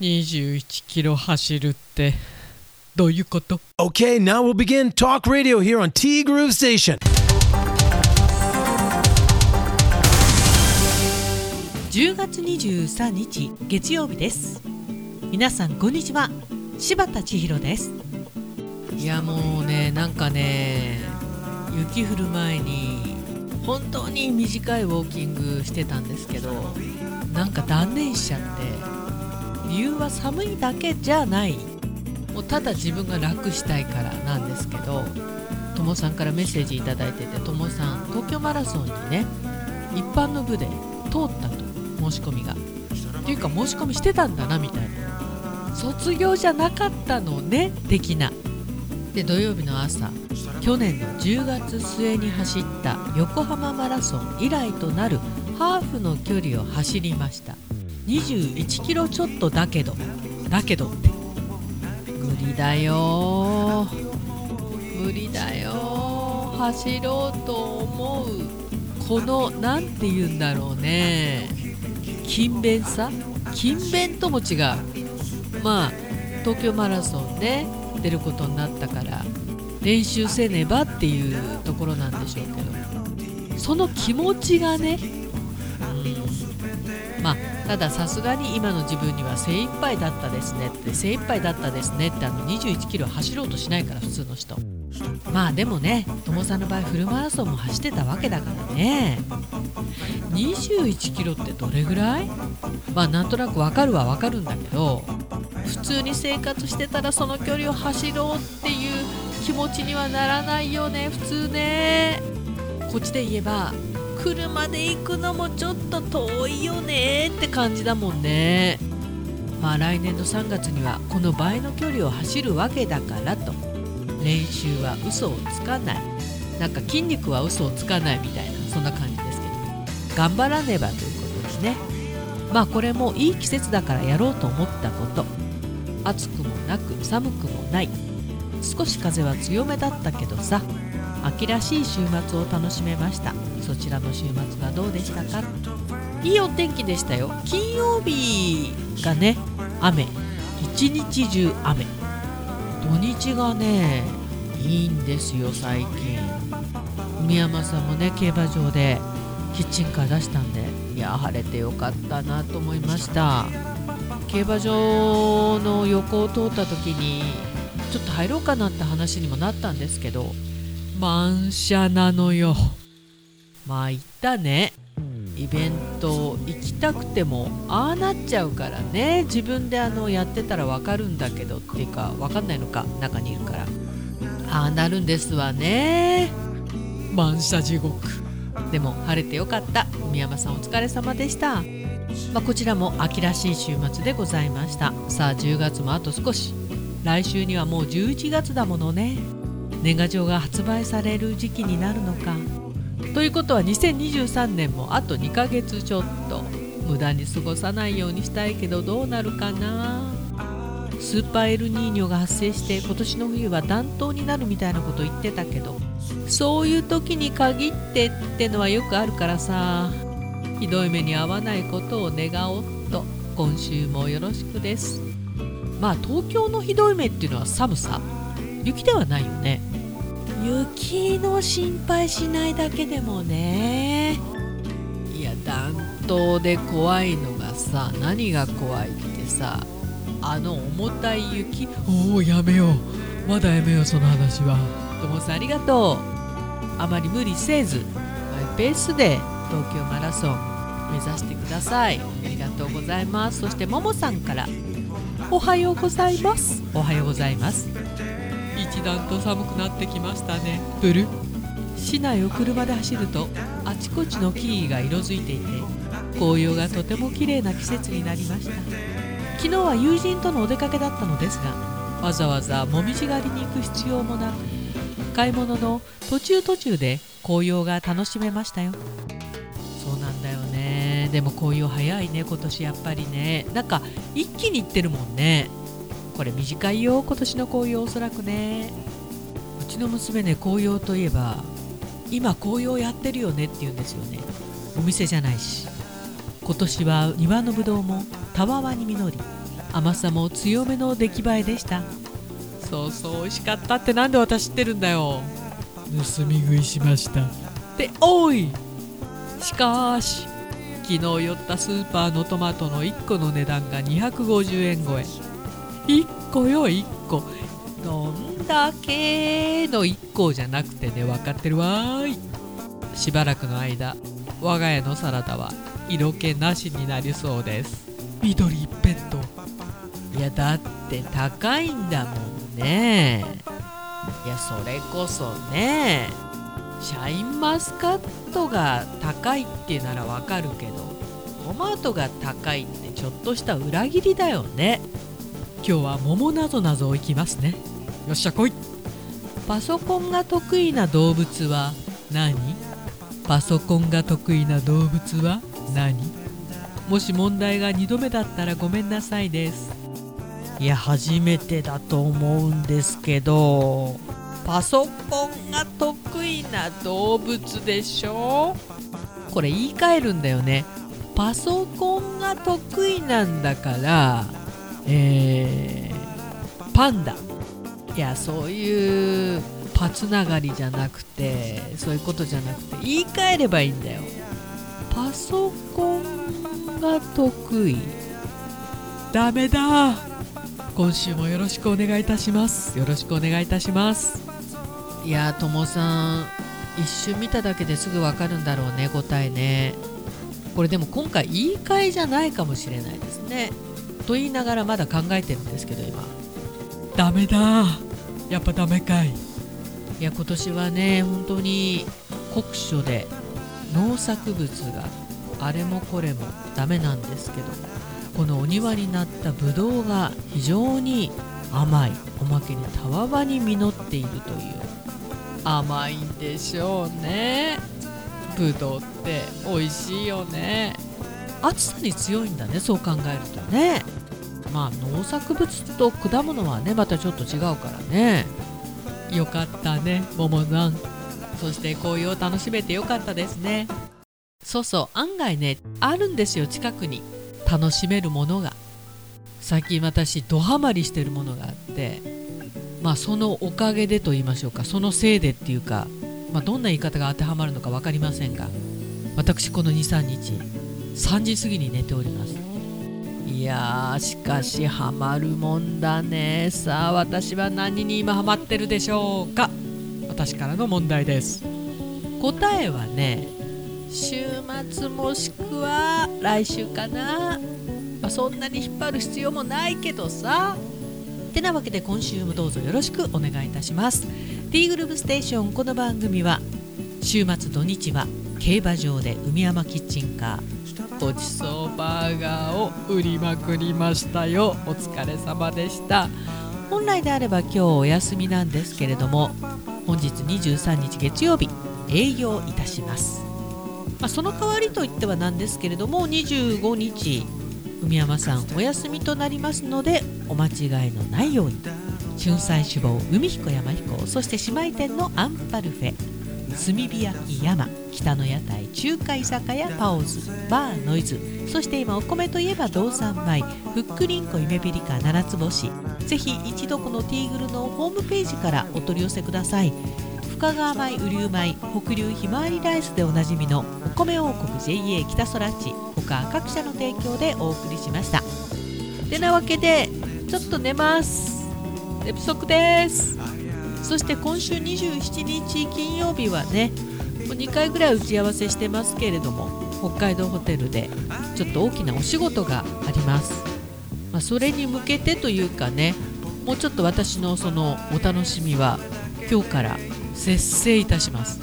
21キロ走るってどういうこと？Okay, now we'll begin Talk Radio here on T Groove Station. 10月23日月曜日です。皆さんこんにちは。柴田千尋です。いやもうねなんかね雪降る前に本当に短いウォーキングしてたんですけどなんか断念しちゃって理由は寒いだけじゃない。もうただ自分が楽したいからなんですけどともさんからメッセージ頂いててともさん東京マラソンにね一般の部で通ったと申し込みが。っていうか申し込みしてたんだなみたいな。卒業じゃなかったのね的な。で土曜日の朝去年の10月末に走った横浜マラソン以来となるハーフの距離を走りました。21キロちょっとだけどだけど無理だよ。無理だよ。走ろうと思う。この何て言うんだろうね。勤勉さ？勤勉とも違う。まあ東京マラソンで出ることになったから練習せねばっていうところなんでしょうけど。その気持ちがね、うん、まあたださすがに今の自分には精一杯だったですねって精一杯だったですねってあの21キロ走ろうとしないから普通の人。まあでもね友さんの場合フルマラソンも走ってたわけだからね。21キロってどれぐらい？まあなんとなくわかるはわかるんだけど普通に生活してたらその距離を走ろうっていう気持ちにはならないよね普通ね。こっちで言えば車で行くのもちょっと遠いよねって感じだもんね。まあ来年の3月にはこの倍の距離を走るわけだからと。練習は嘘をつかない。なんか筋肉は嘘をつかないみたいなそんな感じですけど。頑張らねばということですね。まあこれもいい季節だからやろうと思ったこと。暑くもなく寒くもない。少し風は強めだったけどさ。秋らしい週末を楽しめました。そちらの週末はどうでしたか？いいお天気でしたよ。金曜日がね雨。一日中雨。土日がねいいんですよ最近。海山さんもね競馬場でキッチンカー出したんでいや晴れてよかったなと思いました。競馬場の横を通った時にちょっと入ろうかなって話にもなったんですけど満車なのよ。まあ行ったね。イベント行きたくてもああなっちゃうからね。自分であのやってたら分かるんだけどっていうか分かんないのか中にいるから。ああなるんですわね。満車地獄。でも晴れてよかった。宮山さんお疲れ様でした。まあ、こちらも秋らしい週末でございました。さあ10月もあと少し。来週にはもう11月だものね。年賀状が発売される時期になるのかということは2023年もあと2ヶ月ちょっと無駄に過ごさないようにしたいけどどうなるかな？スーパーエルニーニョが発生して今年の冬は暖冬になるみたいなこと言ってたけどそういう時に限ってってのはよくあるからさ。ひどい目に遭わないことを願おうと今週もよろしくです。まあ東京のひどい目っていうのは寒さ。雪ではないよね。雪の心配しないだけでもね。いや暖冬で怖いのがさ何が怖いってさあの重たい雪。おおやめよう。まだやめようその話は。ともさんありがとう。あまり無理せずマイペースで東京マラソン目指してください。ありがとうございます。そしてももさんから。おはようございます。おはようございます一段と寒くなってきましたね。ブル市内を車で走るとあちこちの木々が色づいていて紅葉がとても綺麗な季節になりました。昨日は友人とのお出かけだったのですがわざわざもみじ狩りに行く必要もなく買い物の途中途中で紅葉が楽しめましたよ。そうなんだよね。でも紅葉早いね今年やっぱりね。なんか一気に行ってるもんね。これ短いよ今年の紅葉。おそらくね。うちの娘ね紅葉といえば今紅葉やってるよねって言うんですよね。お店じゃないし。今年は庭のぶどうもたわわに実り。甘さも強めの出来栄えでした。そうそう美味しかったってなんで私知ってるんだよ。盗み食いしました。でおい。しかし昨日寄ったスーパーのトマトの1個の値段が250円超え1個よ1個。どんだけの1個じゃなくてね分かってるわーい。しばらくの間我が家のサラダは色気なしになりそうです。緑一辺倒。いやだって高いんだもんね。いやそれこそねシャインマスカットが高いってならわかるけどトマトが高いってちょっとした裏切りだよね。今日は桃なぞなぞをいきますね。よっしゃ来い。パソコンが得意な動物は何？パソコンが得意な動物は何？もし問題が2度目だったらごめんなさいです。いや初めてだと思うんですけどパソコンが得意な動物でしょ？これ言い換えるんだよね。パソコンが得意なんだからえー、パンダ。いやそういうパツながりじゃなくてそういうことじゃなくて言い換えればいいんだよ。パソコンが得意。ダメだ。今週もよろしくお願いいたします。よろしくお願いいたします。いやともさん。一瞬見ただけですぐわかるんだろうね答えね。これでも今回言い換えじゃないかもしれないですね。と言いながらまだ考えてるんですけど今。ダメだ。やっぱダメかい。いや今年はね本当に酷暑で農作物があれもこれもダメなんですけどこのお庭になったブドウが非常に甘いおまけにたわわに実っているという。甘いんでしょうね。ブドウって美味しいよね暑さに強いんだねそう考えると。ね。まあ農作物と果物はねまたちょっと違うからね。よかったね桃さん。そして紅葉を楽しめてよかったですね。そうそう案外ねあるんですよ近くに。楽しめるものが。最近私ドハマりしてるものがあって。まあそのおかげでと言いましょうか。そのせいでっていうか、まあ、どんな言い方が当てはまるのか分かりませんが。私この23日3時過ぎに寝ております。いやーしかしハマるもんだね。さあ私は何に今ハマってるでしょうか。私からの問題です。答えはね週末もしくは来週かな、まあ、そんなに引っ張る必要もないけどさ。てなわけで今週もどうぞよろしくお願いいたします。T グループステーション。この番組は週末土日は競馬場で海山キッチンカーごちそうバーガーを売りまくりましたよ。お疲れ様でした。本来であれば今日お休みなんですけれども本日23日月曜日営業いたします、まあ、その代わりといってはなんですけれども25日海山さんお休みとなりますのでお間違いのないように春菜志望海彦山彦そして姉妹店のアンパルフェ炭火焼き山北の屋台中華居酒屋パオズバーノイズ。そして今お米といえば道産米ふっくりんこ夢ピリカ七つ星。ぜひ一度このティーグルのホームページからお取り寄せください。深川米雨竜米北流ひまわりライスでおなじみのお米王国 JA 北空地。他各社の提供でお送りしました。てなわけでちょっと寝ます。寝不足です。そして今週27日金曜日はねもう2回ぐらい打ち合わせしてますけれども北海道ホテルでちょっと大きなお仕事があります、まあ、それに向けてというかねもうちょっと私のそのお楽しみは今日から節制いたします。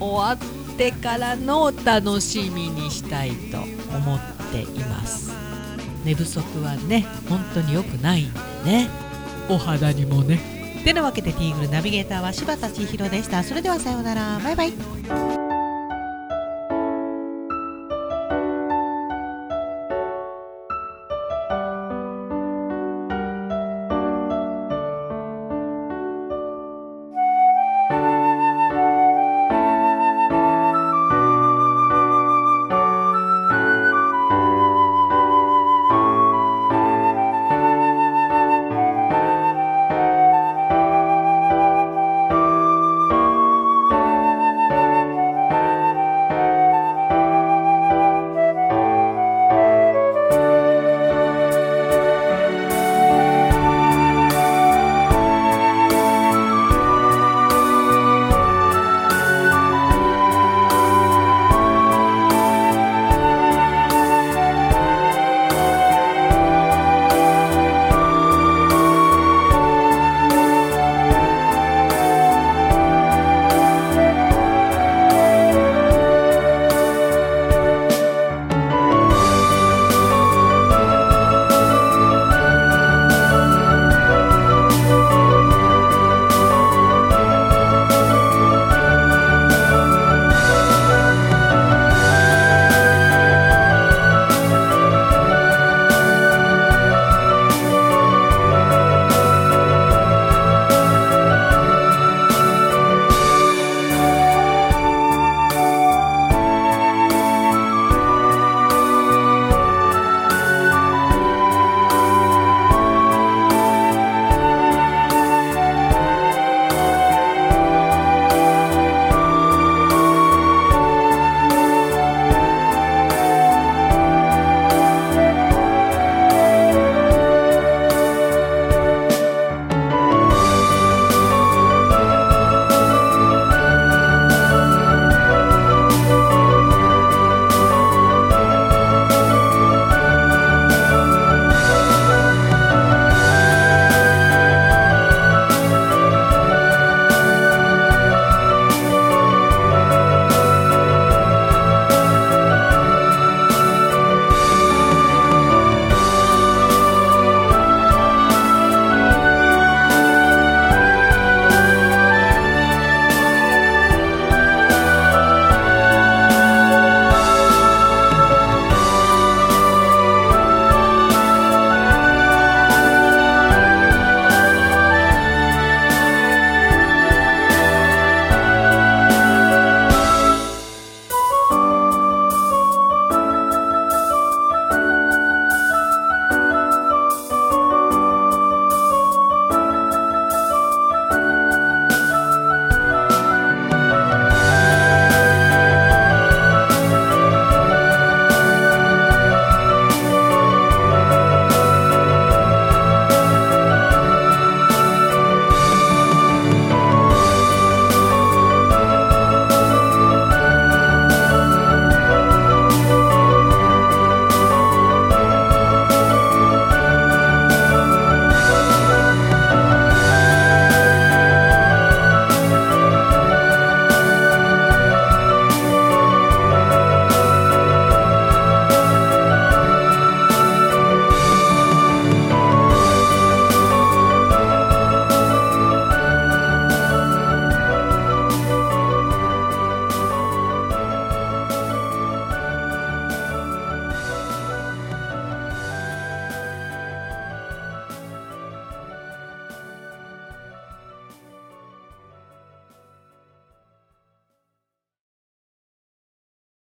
終わってからのお楽しみにしたいと思っています。寝不足はね本当に良くないんでね。お肌にもね。てなわけでティーグルナビゲーターは柴田千尋でした。それではさようなら。バイバイ。